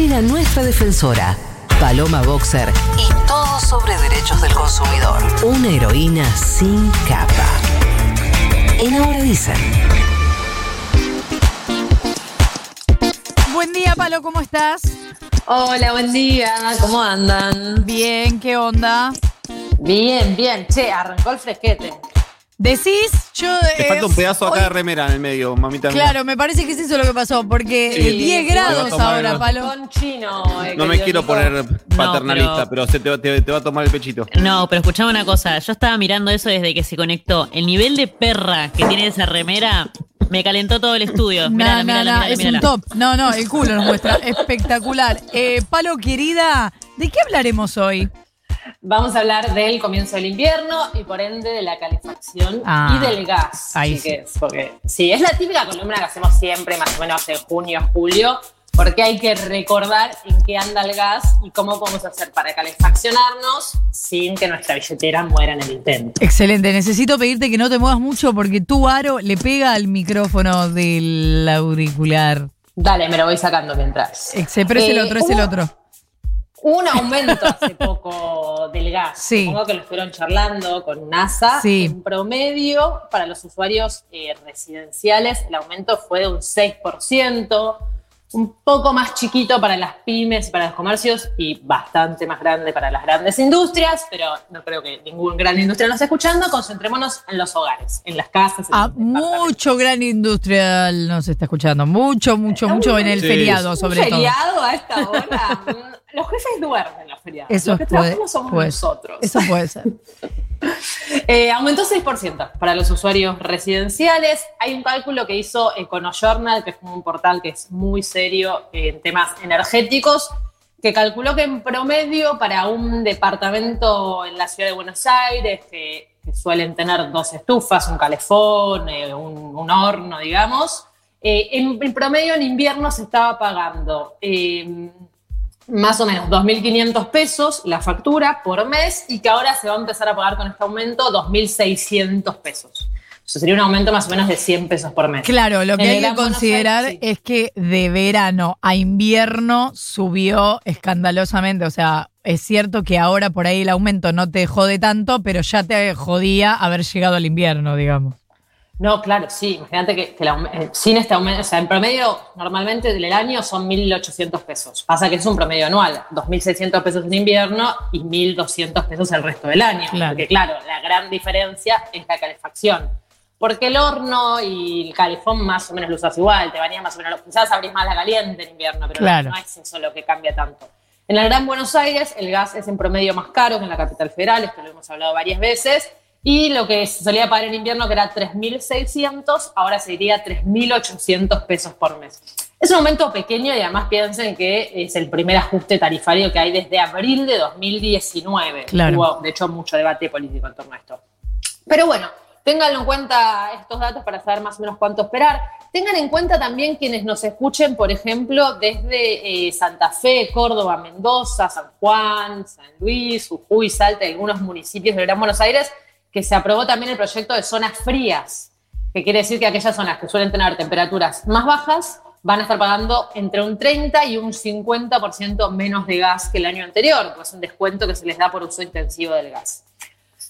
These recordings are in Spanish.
llega nuestra defensora, Paloma Boxer, y todo sobre derechos del consumidor. Una heroína sin capa. En Ahora Dicen. Buen día, Palo, ¿cómo estás? Hola, buen día. ¿Cómo andan? Bien, ¿qué onda? Bien, bien. Che, arrancó el fresquete. Decís, yo. Te eh, falta un pedazo acá hoy- de remera en el medio, mamita. mía. Claro, me parece que es eso lo que pasó, porque Sí, 10 te va a grados ahora, Palo. Con chino. eh, No me quiero Nico. poner paternalista, pero, se te, te- te va a tomar el pechito. No, pero escuchame una cosa. Yo estaba mirando eso desde que se conectó. El nivel de perra que tiene esa remera me calentó todo el estudio. No, Mírala, no, mírala, es mírala. un top. No, no, el culo nos muestra. Espectacular. Eh, Palo, querida, ¿de qué hablaremos hoy? Vamos a hablar del comienzo del invierno y por ende de la calefacción Ah, y del gas. ahí chiques, porque sí, es la típica columna que hacemos siempre, más o menos en junio, julio, porque hay que recordar en qué anda el gas y cómo podemos hacer para calefaccionarnos sin que nuestra billetera muera en el intento. Excelente. Necesito pedirte que no te muevas mucho porque tu aro le pega al micrófono del auricular. Dale, me lo voy sacando mientras. Exe- Pero es el Eh, otro, es el otro. Un aumento hace poco del gas. Sí. Supongo que lo estuvieron charlando con NASA. Sí. En promedio, para los usuarios eh, residenciales, el aumento fue de un 6%, un poco más chiquito para las pymes y para los comercios y bastante más grande para las grandes industrias, pero no creo que ningún gran industria nos esté escuchando. Concentrémonos en los hogares, en las casas. en Ah, mucho gran industrial nos está escuchando. Mucho, mucho, mucho en el Sí. feriado, ¿Un sobre todo. feriado a esta hora? Los jefes duermen los feriados. Eso los que puede, trabajamos somos puede- nosotros. Eso puede ser. Eh, aumentó 6% para los usuarios residenciales. Hay un cálculo que hizo EconoJournal, que es un portal que es muy serio en temas energéticos, que calculó que en promedio para un departamento en la ciudad de Buenos Aires, que, que suelen tener dos estufas, un calefón, eh, un, un horno, digamos, eh, en, en promedio en invierno se estaba pagando eh, más o menos 2.500 pesos la factura por mes y que ahora se va a empezar a pagar con este aumento 2.600 pesos. Eso sería un aumento más o menos de 100 pesos por mes. Claro, lo que En hay que considerar Aires, sí. es que de verano a invierno subió escandalosamente. O sea, es cierto que ahora por ahí el aumento no te jode tanto, pero ya te jodía haber llegado al invierno, digamos. No, claro, sí. Imagínate que, eh, sin este aumento, o sea, en promedio, normalmente del año son 1.800 pesos. Pasa que es un promedio anual, 2.600 pesos en invierno y 1.200 pesos el resto del año. Claro. Porque, claro, la gran diferencia es la calefacción. Porque el horno y el calefón más o menos lo usas igual, te bañas más o menos, quizás abrís más la caliente en invierno, pero Claro. no es eso lo que cambia tanto. En el Gran Buenos Aires el gas es en promedio más caro que en la capital federal, esto lo hemos hablado varias veces, y lo que solía pagar en invierno, que era 3.600, ahora se iría 3.800 pesos por mes. Es un aumento pequeño y además piensen que es el primer ajuste tarifario que hay desde abril de 2019. Claro. Hubo, de hecho, mucho debate político en torno a esto. Pero bueno, ténganlo en cuenta estos datos para saber más o menos cuánto esperar. Tengan en cuenta también quienes nos escuchen, por ejemplo, desde eh, Santa Fe, Córdoba, Mendoza, San Juan, San Luis, Jujuy, Salta y algunos municipios del Gran Buenos Aires, que se aprobó también el proyecto de zonas frías, que quiere decir que aquellas zonas que suelen tener temperaturas más bajas van a estar pagando entre un 30 y un 50% menos de gas que el año anterior, pues es un descuento que se les da por uso intensivo del gas.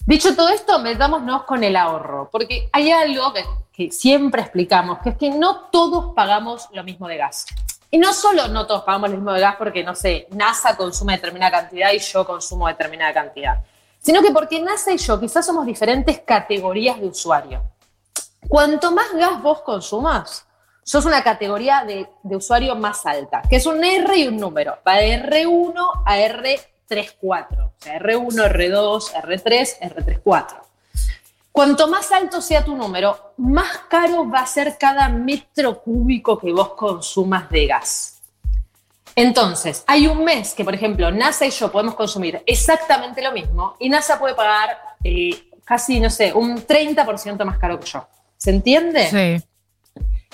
Dicho todo esto, metámonos con el ahorro, porque hay algo que, que siempre explicamos, que es que no todos pagamos lo mismo de gas. Y no solo no todos pagamos lo mismo de gas porque, no sé, NASA consume determinada cantidad y yo consumo determinada cantidad, sino que porque NASA y yo quizás somos diferentes categorías de usuario. Cuanto más gas vos consumas, sos una categoría de, de usuario más alta, que es un R y un número. Va de R1 a R34. O sea, R1, R2, R3, R34. Cuanto más alto sea tu número, más caro va a ser cada metro cúbico que vos consumas de gas. Entonces, hay un mes que, por ejemplo, NASA y yo podemos consumir exactamente lo mismo y NASA puede pagar eh, casi, no sé, un 30% más caro que yo. ¿Se entiende? Sí.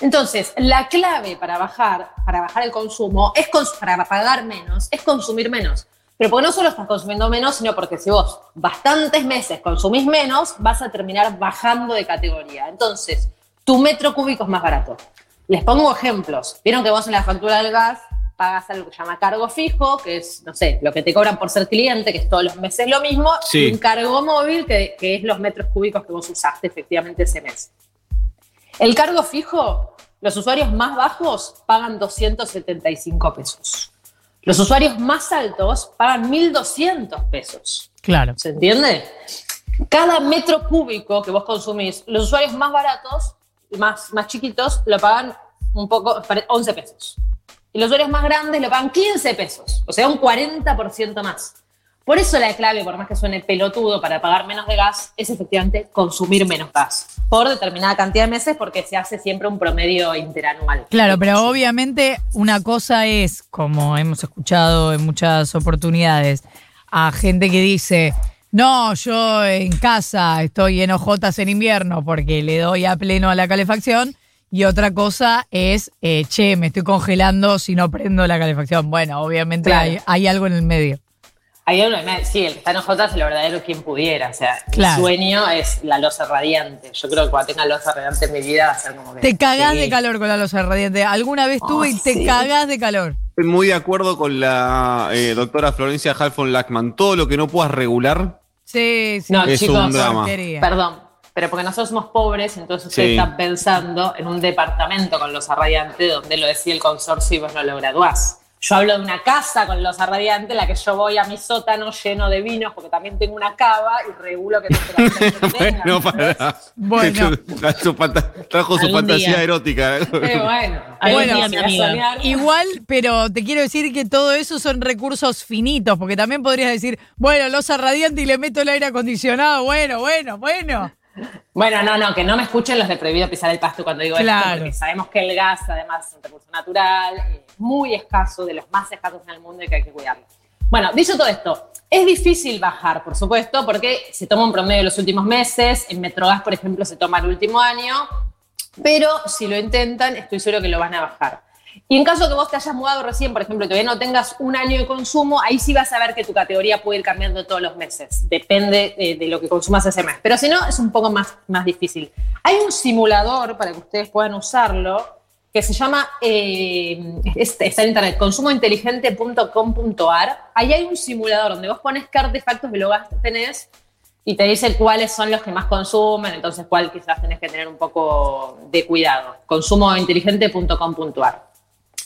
Entonces, la clave para bajar, para bajar el consumo, es cons- para pagar menos, es consumir menos. Pero porque no solo estás consumiendo menos, sino porque si vos bastantes meses consumís menos, vas a terminar bajando de categoría. Entonces, tu metro cúbico es más barato. Les pongo ejemplos. Vieron que vos en la factura del gas pagas algo que se llama cargo fijo, que es, no sé, lo que te cobran por ser cliente, que es todos los meses lo mismo, Sí. y un cargo móvil, que, que es los metros cúbicos que vos usaste efectivamente ese mes. El cargo fijo, los usuarios más bajos pagan 275 pesos. Los usuarios más altos pagan 1.200 pesos. Claro. ¿Se entiende? Cada metro cúbico que vos consumís, los usuarios más baratos, más, más chiquitos, lo pagan un poco, pare- 11 pesos. Y los usuarios más grandes lo pagan 15 pesos, o sea, un 40% más. Por eso la clave, por más que suene pelotudo para pagar menos de gas, es efectivamente consumir menos gas por determinada cantidad de meses porque se hace siempre un promedio interanual. Claro, pero obviamente una cosa es, como hemos escuchado en muchas oportunidades, a gente que dice, no, yo en casa estoy en ojotas en invierno porque le doy a pleno a la calefacción. Y otra cosa es, eh, che, me estoy congelando si no prendo la calefacción. Bueno, obviamente Claro. hay, hay algo en el medio. Hay uno, sí, el que está en J es el verdadero quien pudiera. O sea, Claro. mi sueño es la losa radiante. Yo creo que cuando tenga losa radiante en mi vida va a ser como que. Te cagás sí. de calor con la losa radiante. Alguna vez tuve Ay, y te sí. cagás de calor. Estoy muy de acuerdo con la eh, doctora Florencia Halfon Lackman. Todo lo que no puedas regular Sí, sí. No, es chicos, un drama. Perdón, pero porque nosotros somos pobres, entonces ustedes Sí. están pensando en un departamento con losa radiante donde lo decía el consorcio y vos no lo graduás. Yo hablo de una casa con losa radiante en la que yo voy a mi sótano lleno de vinos porque también tengo una cava y regulo que temperatura tenga. Bueno, para. Bueno. Trajo su fanta- trajo su fantasía día. erótica. Eh, bueno, Algún bueno, día, soñar- Igual, pero te quiero decir que todo eso son recursos finitos, porque también podrías decir, bueno, losa radiante y le meto el aire acondicionado, bueno, bueno, bueno. Bueno, no, no, que no me escuchen los de prohibido pisar el pasto cuando digo Claro. esto, porque sabemos que el gas además es un recurso natural, eh, muy escaso, de los más escasos en el mundo y que hay que cuidarlo. Bueno, dicho todo esto, es difícil bajar, por supuesto, porque se toma un promedio de los últimos meses, en Metrogas, por ejemplo, se toma el último año, pero si lo intentan, estoy seguro que lo van a bajar. Y en caso que vos te hayas mudado recién, por ejemplo, y todavía no tengas un año de consumo, ahí sí vas a ver que tu categoría puede ir cambiando todos los meses. Depende eh, de lo que consumas ese mes. Pero si no, es un poco más, más difícil. Hay un simulador para que ustedes puedan usarlo que se llama, eh, es- está en internet, consumointeligente.com.ar. Ahí hay un simulador donde vos pones qué artefactos gas tenés y te dice cuáles son los que más consumen, entonces cuál quizás tenés que tener un poco de cuidado. Consumointeligente.com.ar.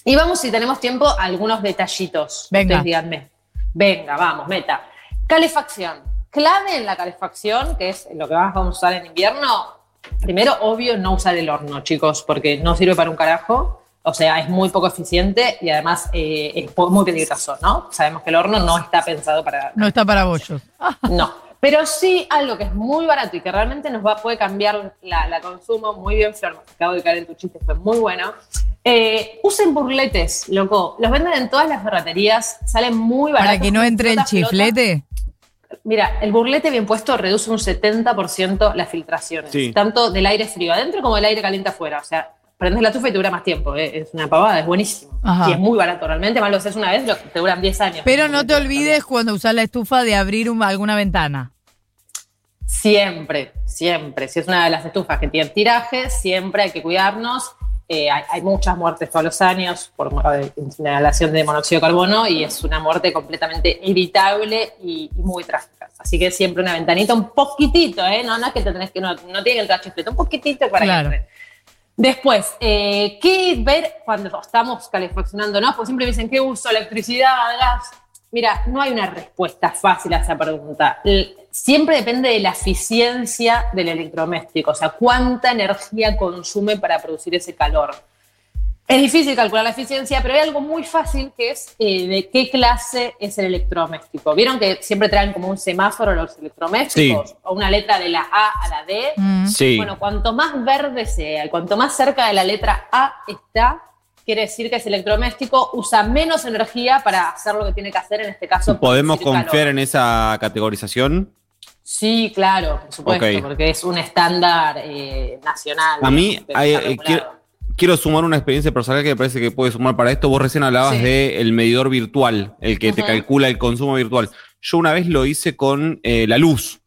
Y vamos, si tenemos tiempo, a algunos detallitos. Venga. Ustedes díganme. Venga, vamos, meta. Calefacción. Clave en la calefacción, que es lo que más vamos a usar en invierno. Primero, obvio, no usar el horno, chicos, porque no sirve para un carajo. O sea, es muy poco eficiente y además eh, es muy peligroso, ¿no? Sabemos que el horno no está pensado para No está para bollos. no, pero sí algo que es muy barato y que realmente nos va, puede cambiar la, la consumo. Muy bien, Flor, me acabo de caer en tu chiste, fue muy bueno. Eh, usen burletes, loco. Los venden en todas las ferreterías, salen muy baratos. Para que no entre el flota. chiflete. Mira, el burlete bien puesto reduce un 70% las filtraciones, Sí. tanto del aire frío adentro como del aire caliente afuera. O sea, prendes la estufa y te dura más tiempo. ¿eh? Es una pavada, es buenísimo. Ajá. Y es muy barato realmente. Más lo haces una vez, lo- te duran 10 años. Pero no te olvides cuando usas la estufa de abrir un- alguna ventana. Siempre, siempre. Si es una de las estufas que tienen tiraje, siempre hay que cuidarnos. Eh, hay, hay muchas muertes todos los años por eh, inhalación de monóxido de carbono y es una muerte completamente evitable y, y muy trágica. Así que siempre una ventanita un poquitito, ¿eh? No, no es que te tenés que, no, no tiene que entrar chiflete, un poquitito para Claro. que. Después, eh, ¿qué ver cuando estamos calefaccionándonos? Pues siempre me dicen, ¿qué uso? ¿Electricidad? ¿Gas? Mira, no hay una respuesta fácil a esa pregunta. Siempre depende de la eficiencia del electrodoméstico, o sea, cuánta energía consume para producir ese calor. Es difícil calcular la eficiencia, pero hay algo muy fácil que es eh, de qué clase es el electrodoméstico. ¿Vieron que siempre traen como un semáforo los electrodomésticos? O una letra de la A a la D. Mm. Sí. Bueno, cuanto más verde sea, y cuanto más cerca de la letra A está, quiere decir que ese electrodoméstico usa menos energía para hacer lo que tiene que hacer, en este caso. ¿Podemos producir calor. confiar en esa categorización? Sí, claro, por supuesto, porque es un estándar eh, nacional. A mí, hay- eh, quiero, quiero sumar una experiencia personal que me parece que puede sumar para esto. Vos recién hablabas Sí. del medidor virtual, el que te calcula el consumo virtual. Yo una vez lo hice con eh, la luz,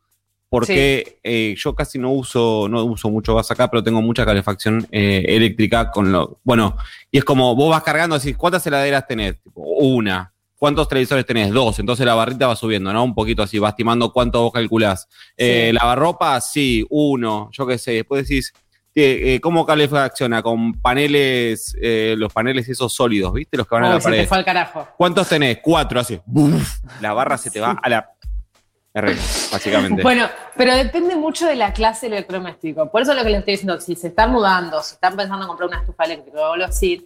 porque eh, yo casi no uso, no uso mucho gas acá, pero tengo mucha calefacción eh, eléctrica con lo. Bueno, y es como vos vas cargando, así, ¿cuántas heladeras tenés? Tipo, una. ¿Cuántos televisores tenés? Dos. Entonces la barrita va subiendo, ¿no? Un poquito así, vas estimando cuánto vos calculás. Eh, Sí. Lavarropa, sí, uno. Yo qué sé. Después decís, eh, ¿cómo calefacciona? Con paneles, eh, los paneles esos sólidos, ¿viste? Los que van a la se te pared. fue al carajo. ¿Cuántos tenés? Cuatro, así. Buf, la barra se te va a la. R, básicamente. Bueno, pero depende mucho de la clase del electrodoméstico. Por eso lo que les estoy diciendo, si se están mudando, si están pensando en comprar una estufa eléctrica o algo así,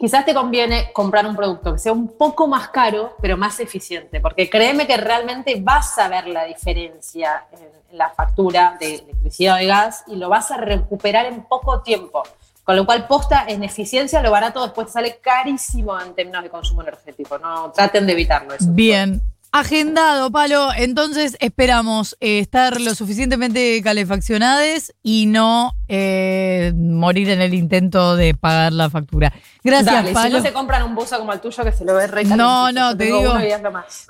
quizás te conviene comprar un producto que sea un poco más caro, pero más eficiente. Porque créeme que realmente vas a ver la diferencia en, la factura de electricidad o de gas y lo vas a recuperar en poco tiempo. Con lo cual, posta en eficiencia, lo barato después te sale carísimo en términos de consumo energético. No traten de evitarlo. eso. Bien. Agendado, Palo. Entonces esperamos eh, estar lo suficientemente calefaccionadas y no eh, morir en el intento de pagar la factura. Gracias, Dale, si Palo. no se compran un buzo como el tuyo que se lo ve re No, no, te digo-.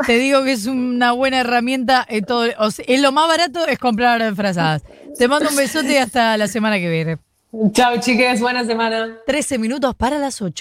Te digo que es una buena herramienta. En todo, o sea, es lo más barato es comprar frazadas. Te mando un besote y hasta la semana que viene. Chao, chiques, buena semana. 13 minutos para las 8.